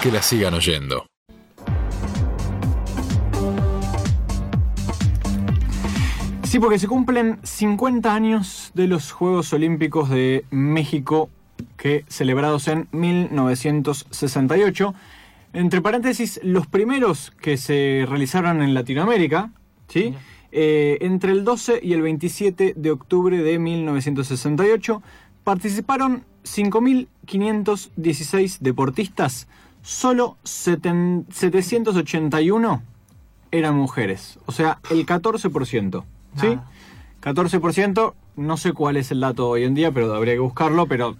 que la sigan oyendo. Sí, porque se cumplen 50 años de los Juegos Olímpicos de México que celebrados en 1968. Entre paréntesis, los primeros que se realizaron en Latinoamérica, ¿sí? Eh, entre el 12 y el 27 de octubre de 1968 participaron 5.516 deportistas, solo 781 eran mujeres, o sea, el 14%. ¿Sí? 14%, no sé cuál es el dato hoy en día, pero habría que buscarlo, pero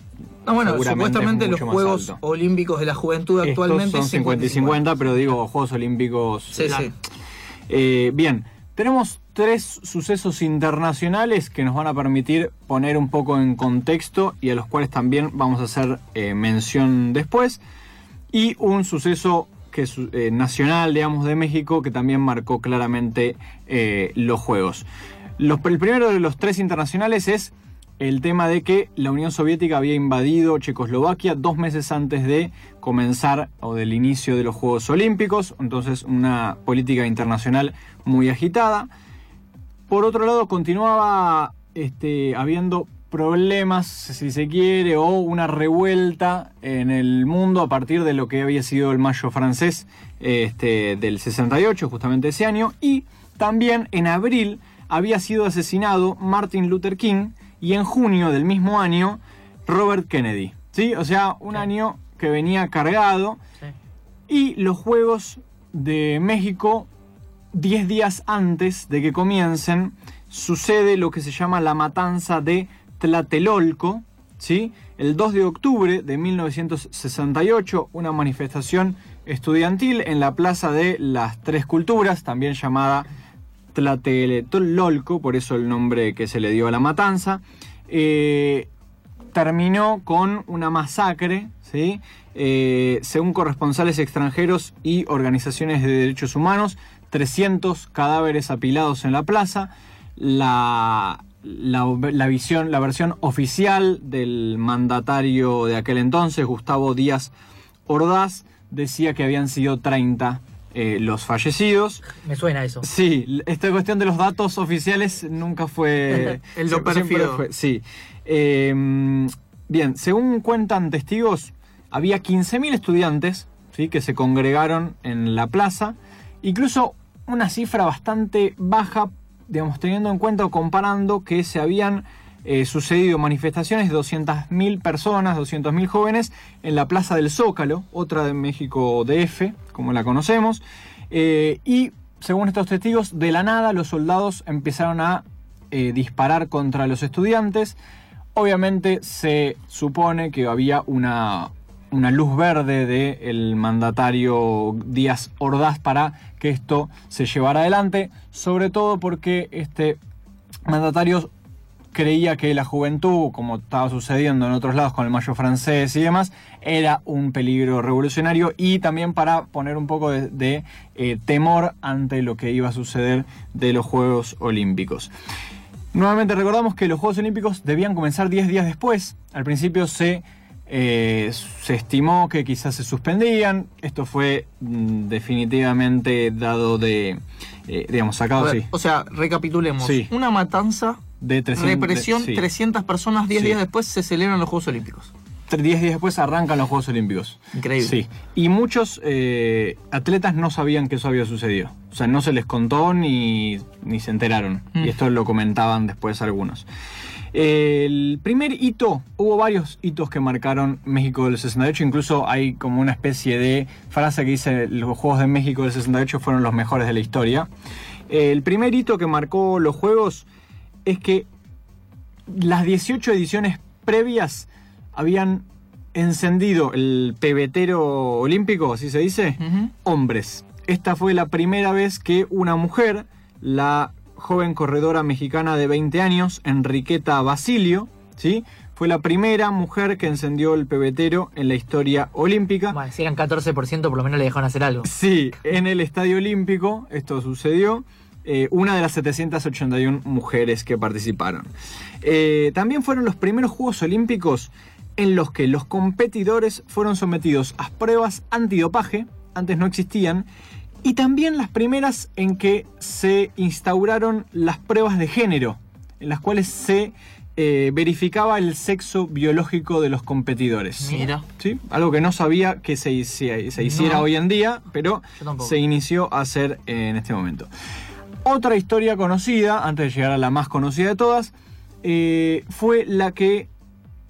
no, bueno, supuestamente los Juegos Olímpicos de la Juventud actualmente son 50 y 50, pero digo Juegos Olímpicos. Sí, sí. Eh, bien, tenemos tres sucesos internacionales que nos van a permitir poner un poco en contexto y a los cuales también vamos a hacer eh, mención después. Y un suceso que eh, nacional, digamos, de México, que también marcó claramente los Juegos. el primero de los tres internacionales es el tema de que la Unión Soviética había invadido Checoslovaquia dos meses antes de comenzar o del inicio de los Juegos Olímpicos, entonces una política internacional muy agitada. Por otro lado, continuaba este, habiendo problemas, si se quiere, o una revuelta en el mundo a partir de lo que había sido el mayo francés este, del 68, justamente ese año, y también en abril había sido asesinado Martin Luther King, y en junio del mismo año Robert Kennedy. ¿sí? O sea, un año que venía cargado. Y los Juegos de México, 10 días antes de que comiencen, sucede lo que se llama la matanza de Tlatelolco. ¿sí? El 2 de octubre de 1968, una manifestación estudiantil en la Plaza de las Tres Culturas, también llamada Tlatelolco, por eso el nombre que se le dio a la matanza, eh, terminó con una masacre, ¿sí? Eh, según corresponsales extranjeros y organizaciones de derechos humanos, 300 cadáveres apilados en la plaza. La, la, visión, la versión oficial del mandatario de aquel entonces, Gustavo Díaz Ordaz, decía que habían sido 30 eh, los fallecidos. Me suena eso. Sí, esta cuestión de los datos oficiales nunca fue... El lo perfecto. Sí. Em, bien, según cuentan testigos, había 15.000 estudiantes ¿sí? que se congregaron en la plaza. Incluso una cifra bastante baja, digamos, teniendo en cuenta o comparando que se habían eh, sucedido manifestaciones de 200.000 personas, 200.000 jóvenes en la Plaza del Zócalo, otra de México DF, como la conocemos, eh, y según estos testigos, de la nada los soldados empezaron a eh, disparar contra los estudiantes. Obviamente se supone que había una, una luz verde del mandatario Díaz Ordaz para que esto se llevara adelante, sobre todo porque este mandatario creía que la juventud, como estaba sucediendo en otros lados con el mayo francés y demás, era un peligro revolucionario y también para poner un poco de, eh, temor ante lo que iba a suceder de los Juegos Olímpicos. Nuevamente recordamos que los Juegos Olímpicos debían comenzar 10 días después. Al principio se, eh, se estimó que quizás se suspendían. Esto fue mm, definitivamente dado de, eh, digamos, sacado, sí. O sea, recapitulemos. Una matanza de 300, represión, 300 personas 10 días después se celebran los Juegos Olímpicos. 10 días después arrancan los Juegos Olímpicos. Increíble. Sí. Y muchos eh, atletas no sabían que eso había sucedido. O sea, no se les contó ni, ni se enteraron. Mm. Y esto lo comentaban después algunos. El primer hito, hubo varios hitos que marcaron México del 68, incluso hay como una especie de frase que dice los Juegos de México del 68 fueron los mejores de la historia. El primer hito que marcó los Juegos es que las 18 ediciones previas habían encendido el pebetero olímpico, así se dice, hombres. Esta fue la primera vez que una mujer, la joven corredora mexicana de 20 años, Enriqueta Basilio, ¿sí? Fue la primera mujer que encendió el pebetero en la historia olímpica. Bueno, si eran 14%, por lo menos le dejaron hacer algo. Sí, en el Estadio Olímpico esto sucedió. Eh, una de las 781 mujeres que participaron. Eh, también fueron los primeros Juegos Olímpicos en los que los competidores fueron sometidos a pruebas antidopaje, antes no existían, y también las primeras en que se instauraron las pruebas de género, en las cuales se eh, verificaba el sexo biológico de los competidores. Mira. ¿Sí? Algo que no sabía que se, se, hiciera hoy en día, pero se inició a hacer en este momento. Otra historia conocida, antes de llegar a la más conocida de todas, eh, fue la que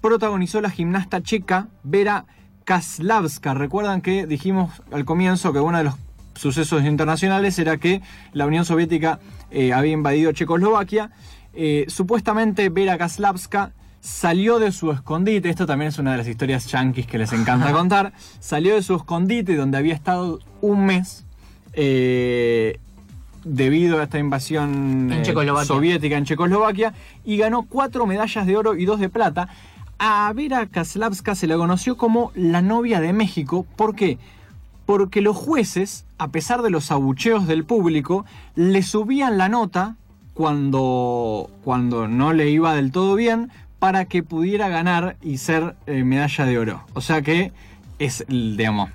protagonizó la gimnasta checa Vera Kaslavska. Recuerdan que dijimos al comienzo que uno de los sucesos internacionales era que la Unión Soviética eh, había invadido Checoslovaquia. Eh, supuestamente Vera Kaslavska salió de su escondite, esto también es una de las historias yanquis que les encanta contar, salió de su escondite donde había estado un mes eh, debido a esta invasión soviética en Checoslovaquia y ganó cuatro medallas de oro y dos de plata. A Vera Kaslavska se la conoció como la novia de México. ¿Por qué? porque los jueces, a pesar de los abucheos del público, le subían la nota cuando, cuando no le iba del todo bien para que pudiera ganar y ser eh, medalla de oro. O sea que es, digamos,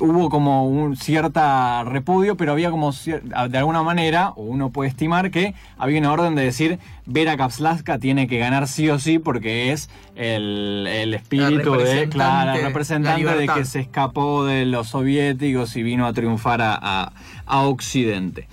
hubo como un cierta repudio, pero había como de alguna manera, o uno puede estimar que había una orden de decir Vera Kapslaska tiene que ganar sí o sí porque es el, espíritu de, claro, representante de que se escapó de los soviéticos y vino a triunfar a, Occidente.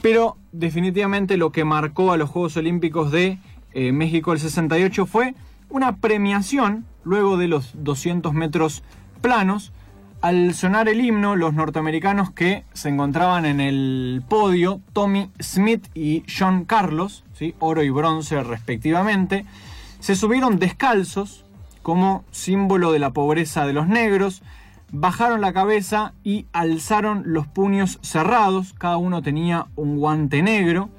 Pero definitivamente lo que marcó a los Juegos Olímpicos de eh, México el 68 fue una premiación luego de los 200 metros planos al sonar el himno, los norteamericanos que se encontraban en el podio, Tommy Smith y John Carlos, ¿sí? oro y bronce respectivamente, se subieron descalzos como símbolo de la pobreza de los negros, bajaron la cabeza y alzaron los puños cerrados, cada uno tenía un guante negro,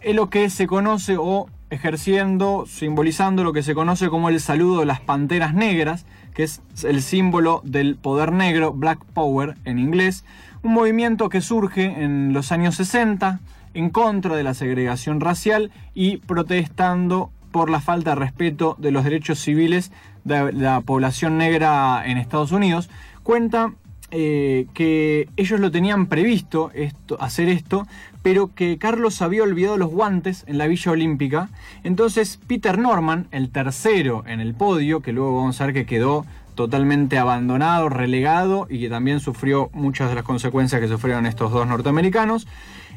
es lo que se conoce o ejerciendo, simbolizando lo que se conoce como el saludo de las panteras negras, que es el símbolo del poder negro, Black Power en inglés, un movimiento que surge en los años 60 en contra de la segregación racial y protestando por la falta de respeto de los derechos civiles de la población negra en Estados Unidos. Cuenta eh, que ellos lo tenían previsto esto, hacer esto, pero que Carlos había olvidado los guantes en la Villa Olímpica. Entonces Peter Norman, el tercero en el podio, que luego vamos a ver que quedó totalmente abandonado, relegado y que también sufrió muchas de las consecuencias que sufrieron estos dos norteamericanos,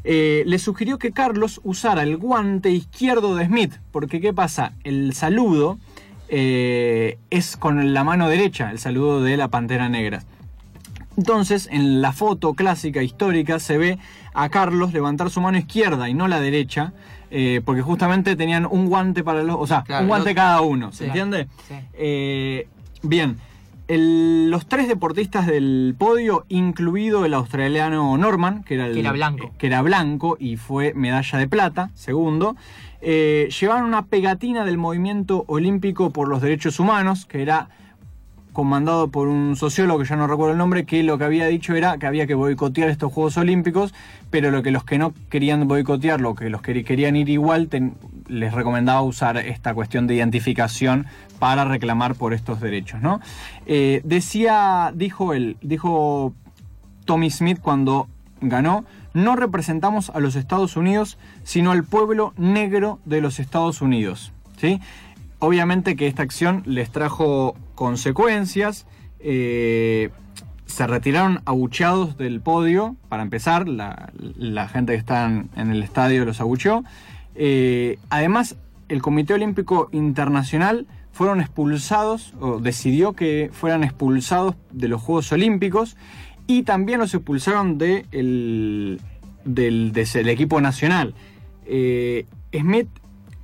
eh, le sugirió que Carlos usara el guante izquierdo de Smith, porque ¿qué pasa? El saludo eh, es con la mano derecha, el saludo de la Pantera Negra. Entonces, en la foto clásica histórica se ve a Carlos levantar su mano izquierda y no la derecha, eh, porque justamente tenían un guante para los, o sea, un guante cada uno, ¿se entiende? Eh, bien, los tres deportistas del podio, incluido el australiano Norman, que era, el, blanco. que era blanco y fue medalla de plata, segundo, eh, llevaban una pegatina del movimiento olímpico por los derechos humanos, que era comandado por un sociólogo, que ya no recuerdo el nombre, que lo que había dicho era que había que boicotear estos Juegos Olímpicos, pero lo que los que no querían boicotear, lo que los que querían ir igual, les recomendaba usar esta cuestión de identificación para reclamar por estos derechos. ¿no? Eh, decía, dijo él, dijo Tommy Smith cuando ganó, no representamos a los Estados Unidos, sino al pueblo negro de los Estados Unidos. ¿sí? Obviamente que esta acción les trajo consecuencias. Eh, se retiraron abucheados del podio, para empezar, la, gente que está en, el estadio los abucheó. Eh, además, el Comité Olímpico Internacional fueron expulsados, o decidió que fueran expulsados de los Juegos Olímpicos, y también los expulsaron de el, del, equipo nacional. Eh, Smith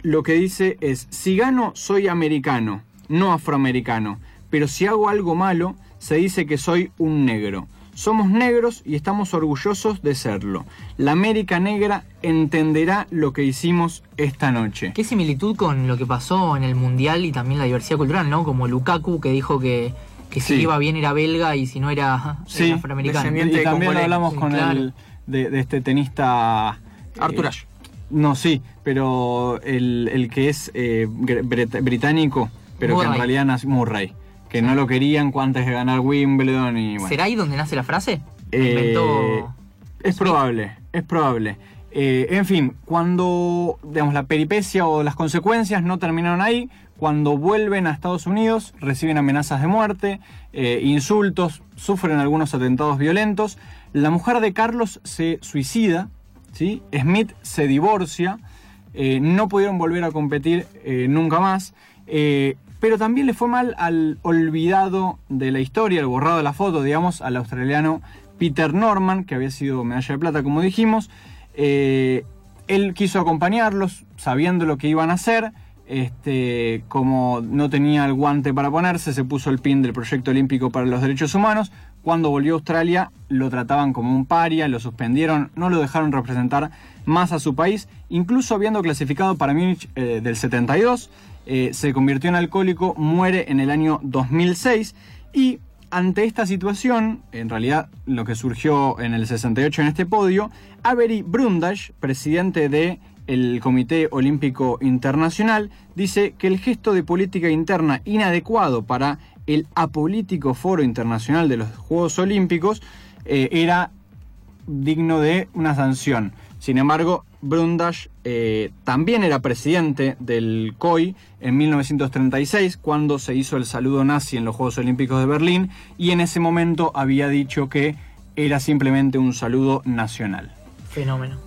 lo que dice es, si gano soy americano, no afroamericano, pero si hago algo malo, se dice que soy un negro. Somos negros y estamos orgullosos de serlo. La América Negra entenderá lo que hicimos esta noche. Qué similitud con lo que pasó en el Mundial y también la diversidad cultural, ¿no? Como Lukaku que dijo que, que si iba bien era belga y si no era, afroamericano. Y también hablamos con el de, este tenista... Arthur Ashe. No, sí, pero el, que es eh, británico, pero que en realidad nació Murray, que no lo querían antes de ganar Wimbledon y ¿Será ahí donde nace la frase? Eh, es probable, es probable. Eh, en fin, cuando digamos, la peripecia o las consecuencias no terminaron ahí, cuando vuelven a Estados Unidos reciben amenazas de muerte, eh, insultos, sufren algunos atentados violentos. La mujer de Carlos se suicida, Smith se divorcia, no pudieron volver a competir nunca más pero también le fue mal al olvidado de la historia, el borrado de la foto, digamos, al australiano Peter Norman, que había sido medalla de plata, como dijimos. Eh, él quiso acompañarlos, sabiendo lo que iban a hacer. Este, como no tenía el guante para ponerse, se puso el pin del Proyecto Olímpico para los Derechos Humanos. Cuando volvió a Australia, lo trataban como un paria, lo suspendieron, no lo dejaron representar más a su país, incluso habiendo clasificado para Múnich eh, del 72. Eh, se convirtió en alcohólico, muere en el año 2006 y ante esta situación, en realidad lo que surgió en el 68 en este podio, Avery Brundage, presidente del Comité Olímpico Internacional, dice que el gesto de política interna inadecuado para el apolítico Foro Internacional de los Juegos Olímpicos eh, era digno de una sanción. Sin embargo, Brundage eh, también era presidente del COI en 1936, cuando se hizo el saludo nazi en los Juegos Olímpicos de Berlín, y en ese momento había dicho que era simplemente un saludo nacional. Fenómeno.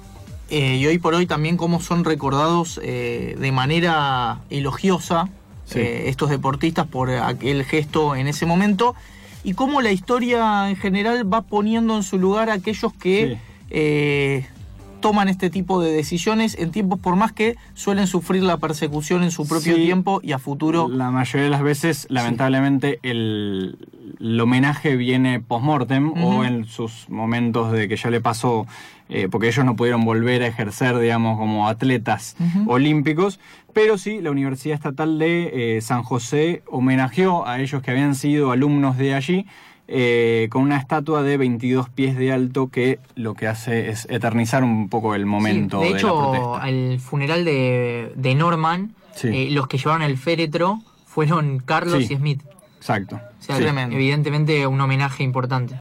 Eh, y hoy por hoy también cómo son recordados eh, de manera elogiosa estos deportistas por aquel gesto en ese momento y cómo la historia en general va poniendo en su lugar a aquellos que toman este tipo de decisiones en tiempos por más que suelen sufrir la persecución en su propio tiempo y a futuro. La mayoría de las veces, lamentablemente, el, homenaje viene post-mortem o en sus momentos de que ya le pasó, eh, porque ellos no pudieron volver a ejercer, digamos, como atletas olímpicos, pero sí, la Universidad Estatal de eh, San José homenajeó a ellos que habían sido alumnos de allí eh, con una estatua de 22 pies de alto que lo que hace es eternizar un poco el momento. de hecho, al funeral de, Norman, los que llevaron el féretro fueron Carlos y Smith. Exacto. evidentemente un homenaje importante.